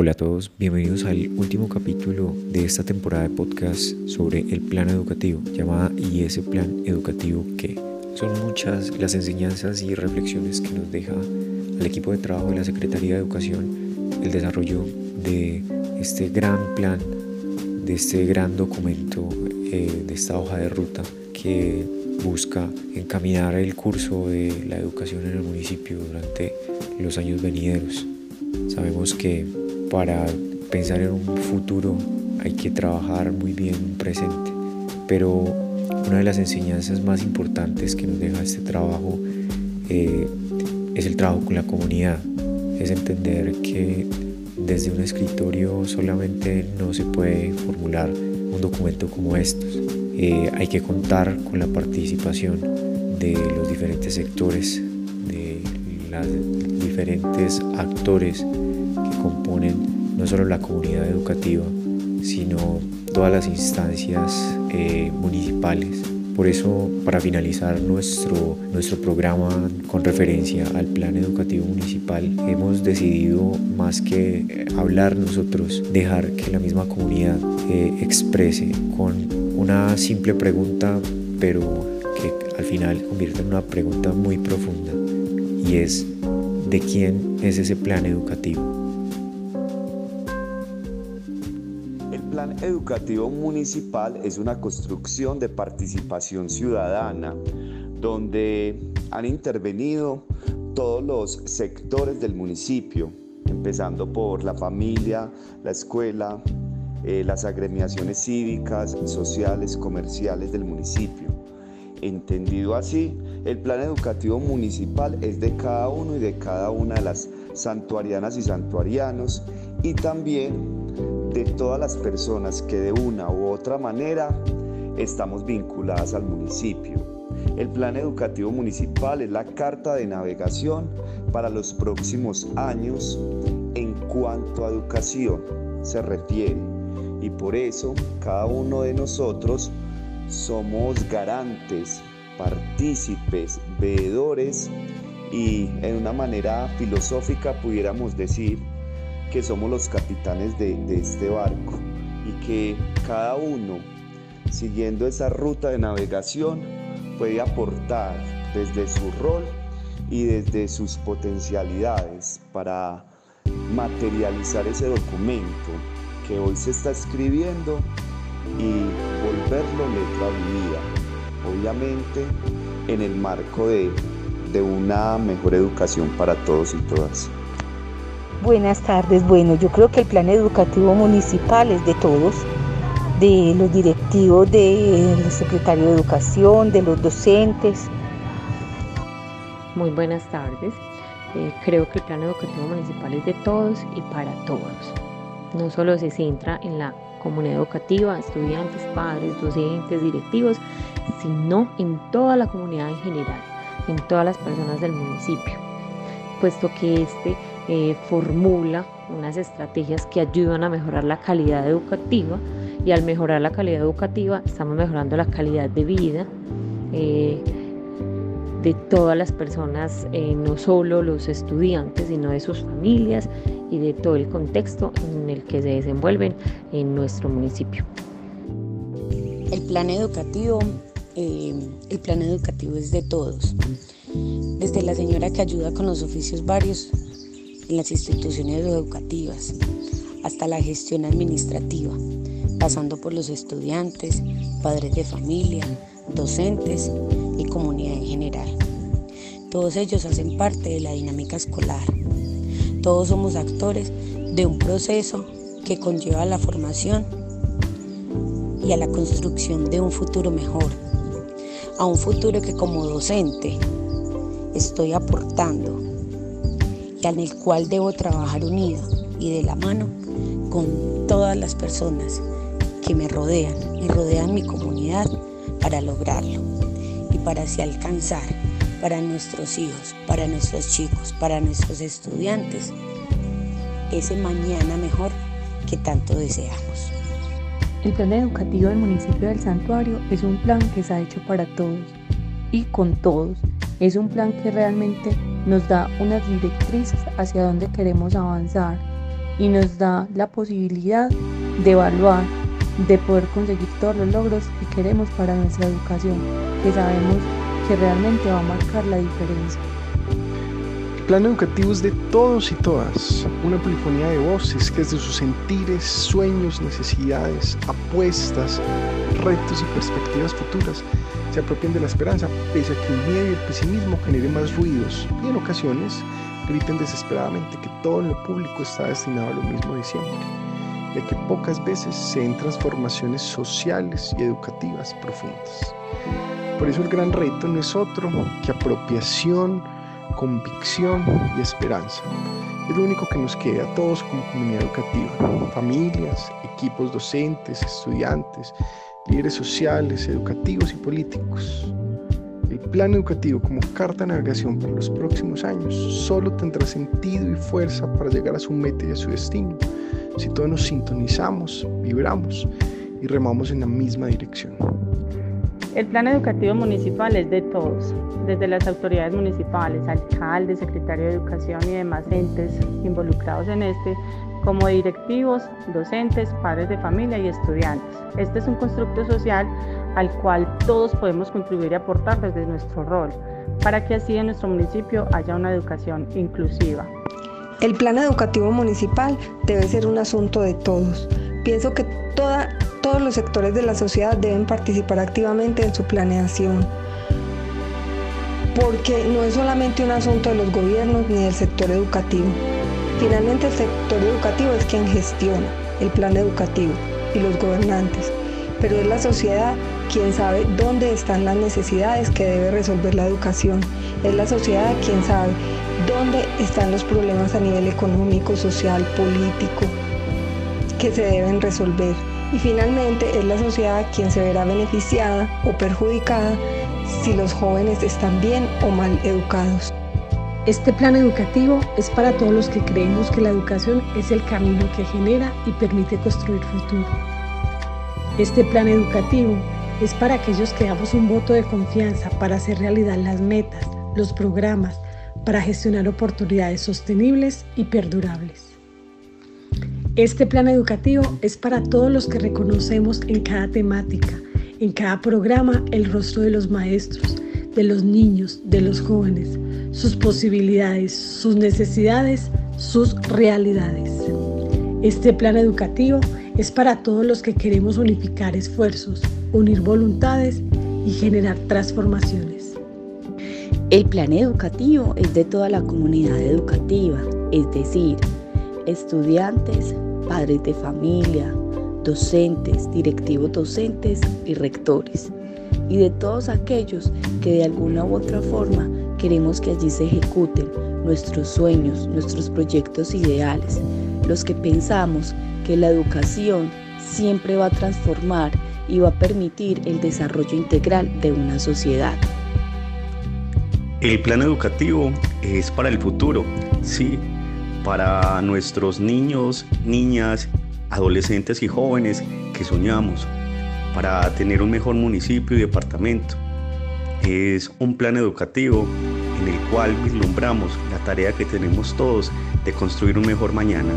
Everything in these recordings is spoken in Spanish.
Hola a todos, bienvenidos al último capítulo de esta temporada de podcast sobre el plan educativo, llamada ¿Y ese plan educativo qué? Son muchas las enseñanzas y reflexiones que nos deja al equipo de trabajo de la Secretaría de Educación el desarrollo de este gran plan, de este gran documento, eh, de esta hoja de ruta que busca encaminar el curso de la educación en el municipio durante los años venideros. Sabemos que para pensar en un futuro hay que trabajar muy bien un presente, pero una de las enseñanzas más importantes que nos deja este trabajo eh, es el trabajo con la comunidad, es entender que desde un escritorio solamente no se puede formular un documento como estos. Eh, hay que contar con la participación de los diferentes sectores, de los diferentes actores componen no solo la comunidad educativa, sino todas las instancias eh, municipales. Por eso, para finalizar nuestro, nuestro programa con referencia al plan educativo municipal, hemos decidido, más que hablar nosotros, dejar que la misma comunidad eh, exprese con una simple pregunta, pero que al final convierte en una pregunta muy profunda, y es, ¿de quién es ese plan educativo? Educativo municipal es una construcción de participación ciudadana donde han intervenido todos los sectores del municipio, empezando por la familia, la escuela, eh, las agremiaciones cívicas, sociales, comerciales del municipio. Entendido así, el plan educativo municipal es de cada uno y de cada una de las santuarianas y santuarianos y también de todas las personas que de una u otra manera estamos vinculadas al municipio. El plan educativo municipal es la carta de navegación para los próximos años en cuanto a educación se refiere. Y por eso cada uno de nosotros somos garantes, partícipes, veedores y en una manera filosófica pudiéramos decir que somos los capitanes de, este barco y que cada uno, siguiendo esa ruta de navegación, puede aportar desde su rol y desde sus potencialidades para materializar ese documento que hoy se está escribiendo y volverlo letra vivida, obviamente en el marco de una mejor educación para todos y todas. Buenas tardes. Bueno, yo creo que el plan educativo municipal es de todos, de los directivos, del secretario de educación, de los docentes. Muy buenas tardes. Eh, creo que el plan educativo municipal es de todos y para todos. No solo se centra en la comunidad educativa, estudiantes, padres, docentes, directivos, sino en toda la comunidad en general, en todas las personas del municipio, puesto que este eh, formula unas estrategias que ayudan a mejorar la calidad educativa y al mejorar la calidad educativa estamos mejorando la calidad de vida eh, de todas las personas, eh, no solo los estudiantes, sino de sus familias y de todo el contexto en el que se desenvuelven en nuestro municipio. El plan educativo, el plan educativo es de todos. Desde la señora que ayuda con los oficios varios en las instituciones educativas, hasta la gestión administrativa, pasando por los estudiantes, padres de familia, docentes y comunidad en general. Todos ellos hacen parte de la dinámica escolar. Todos somos actores de un proceso que conlleva la formación y a la construcción de un futuro mejor, a un futuro que como docente estoy aportando y en el cual debo trabajar unido y de la mano con todas las personas que me rodean y rodean mi comunidad para lograrlo y para así alcanzar para nuestros hijos, para nuestros chicos, para nuestros estudiantes ese mañana mejor que tanto deseamos. El plan educativo del municipio del santuario es un plan que se ha hecho para todos y con todos. Es un plan que realmente nos da unas directrices hacia dónde queremos avanzar y nos da la posibilidad de evaluar, de poder conseguir todos los logros que queremos para nuestra educación, que sabemos que realmente va a marcar la diferencia. El plan educativo es de todos y todas, una polifonía de voces que desde sus sentires, sueños, necesidades, apuestas, retos y perspectivas futuras se apropien de la esperanza, pese a que el miedo y el pesimismo generen más ruidos y en ocasiones griten desesperadamente que todo en lo público está destinado a lo mismo de siempre, ya que pocas veces se den transformaciones sociales y educativas profundas. Por eso el gran reto no es otro que apropiación, convicción y esperanza. Es lo único que nos queda a todos como comunidad educativa, familias, equipos docentes, estudiantes, líderes sociales, educativos y políticos. El plan educativo como carta de navegación para los próximos años solo tendrá sentido y fuerza para llegar a su meta y a su destino si todos nos sintonizamos, vibramos y remamos en la misma dirección. El plan educativo municipal es de todos, desde las autoridades municipales, alcaldes, secretario de educación y demás entes involucrados en este, como directivos, docentes, padres de familia y estudiantes. Este es un constructo social al cual todos podemos contribuir y aportar desde nuestro rol, para que así en nuestro municipio haya una educación inclusiva. El plan educativo municipal debe ser un asunto de todos. Pienso que toda, todos los sectores de la sociedad deben participar activamente en su planeación, porque no es solamente un asunto de los gobiernos ni del sector educativo. Finalmente el sector educativo es quien gestiona el plan educativo y los gobernantes, pero es la sociedad quien sabe dónde están las necesidades que debe resolver la educación. Es la sociedad quien sabe dónde están los problemas a nivel económico, social, político que se deben resolver. Y finalmente es la sociedad quien se verá beneficiada o perjudicada si los jóvenes están bien o mal educados. Este plan educativo es para todos los que creemos que la educación es el camino que genera y permite construir futuro. Este plan educativo es para aquellos que damos un voto de confianza para hacer realidad las metas, los programas, para gestionar oportunidades sostenibles y perdurables. Este plan educativo es para todos los que reconocemos en cada temática, en cada programa, el rostro de los maestros, de los niños, de los jóvenes, sus posibilidades, sus necesidades, sus realidades. Este plan educativo es para todos los que queremos unificar esfuerzos, unir voluntades y generar transformaciones. El plan educativo es de toda la comunidad educativa, es decir, estudiantes, padres de familia, docentes, directivos docentes y rectores, y de todos aquellos que de alguna u otra forma queremos que allí se ejecuten nuestros sueños, nuestros proyectos ideales, los que pensamos que la educación siempre va a transformar y va a permitir el desarrollo integral de una sociedad. El plan educativo es para el futuro, sí, para nuestros niños, niñas, adolescentes y jóvenes que soñamos, para tener un mejor municipio y departamento. Es un plan educativo en el cual vislumbramos la tarea que tenemos todos de construir un mejor mañana.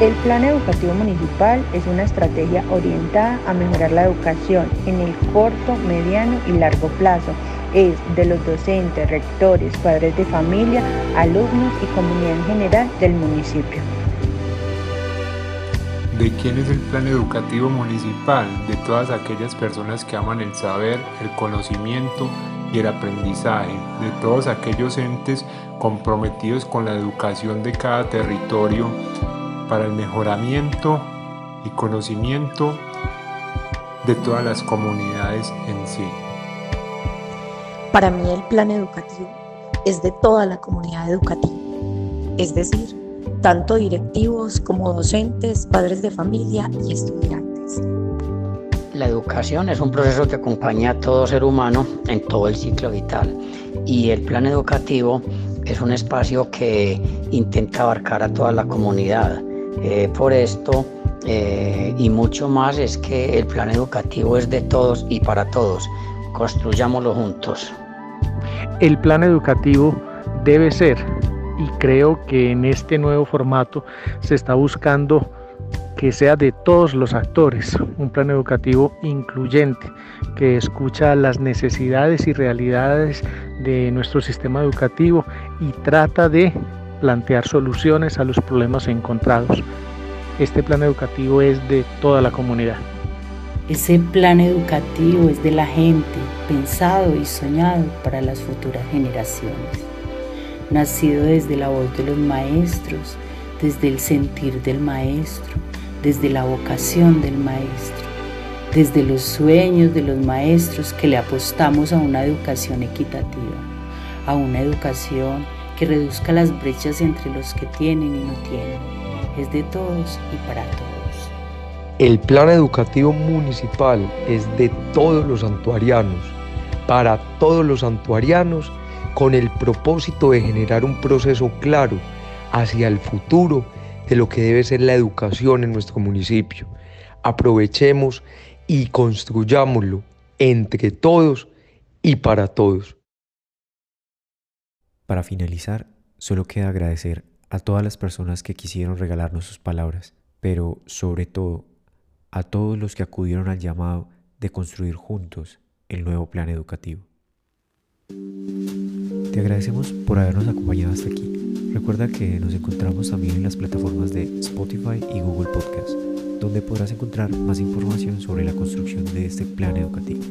El Plan Educativo Municipal es una estrategia orientada a mejorar la educación en el corto, mediano y largo plazo. Es de los docentes, rectores, padres de familia, alumnos y comunidad en general del municipio. ¿De quién es el plan educativo municipal? De todas aquellas personas que aman el saber, el conocimiento y el aprendizaje, de todos aquellos entes comprometidos con la educación de cada territorio para el mejoramiento y conocimiento de todas las comunidades en sí. Para mí el plan educativo es de toda la comunidad educativa, es decir, tanto directivos como docentes, padres de familia y estudiantes. La educación es un proceso que acompaña a todo ser humano en todo el ciclo vital y el plan educativo es un espacio que intenta abarcar a toda la comunidad eh, por esto eh, y mucho más es que el plan educativo es de todos y para todos. Construyámoslo juntos. El plan educativo debe ser y creo que en este nuevo formato se está buscando que sea de todos los actores, un plan educativo incluyente que escucha las necesidades y realidades de nuestro sistema educativo y trata de plantear soluciones a los problemas encontrados. Este plan educativo es de toda la comunidad. Ese plan educativo es de la gente, pensado y soñado para las futuras generaciones, nacido desde la voz de los maestros, desde el sentir del maestro, desde la vocación del maestro, desde los sueños de los maestros que le apostamos a una educación equitativa, a una educación que reduzca las brechas entre los que tienen y no tienen. Es de todos y para todos. El plan educativo municipal es de todos los santuarianos, para todos los santuarianos, con el propósito de generar un proceso claro hacia el futuro de lo que debe ser la educación en nuestro municipio. Aprovechemos y construyámoslo entre todos y para todos. Para finalizar, solo queda agradecer a todas las personas que quisieron regalarnos sus palabras, pero sobre todo a todos los que acudieron al llamado de construir juntos el nuevo plan educativo. Te agradecemos por habernos acompañado hasta aquí. Recuerda que nos encontramos también en las plataformas de Spotify y Google Podcast, donde podrás encontrar más información sobre la construcción de este plan educativo.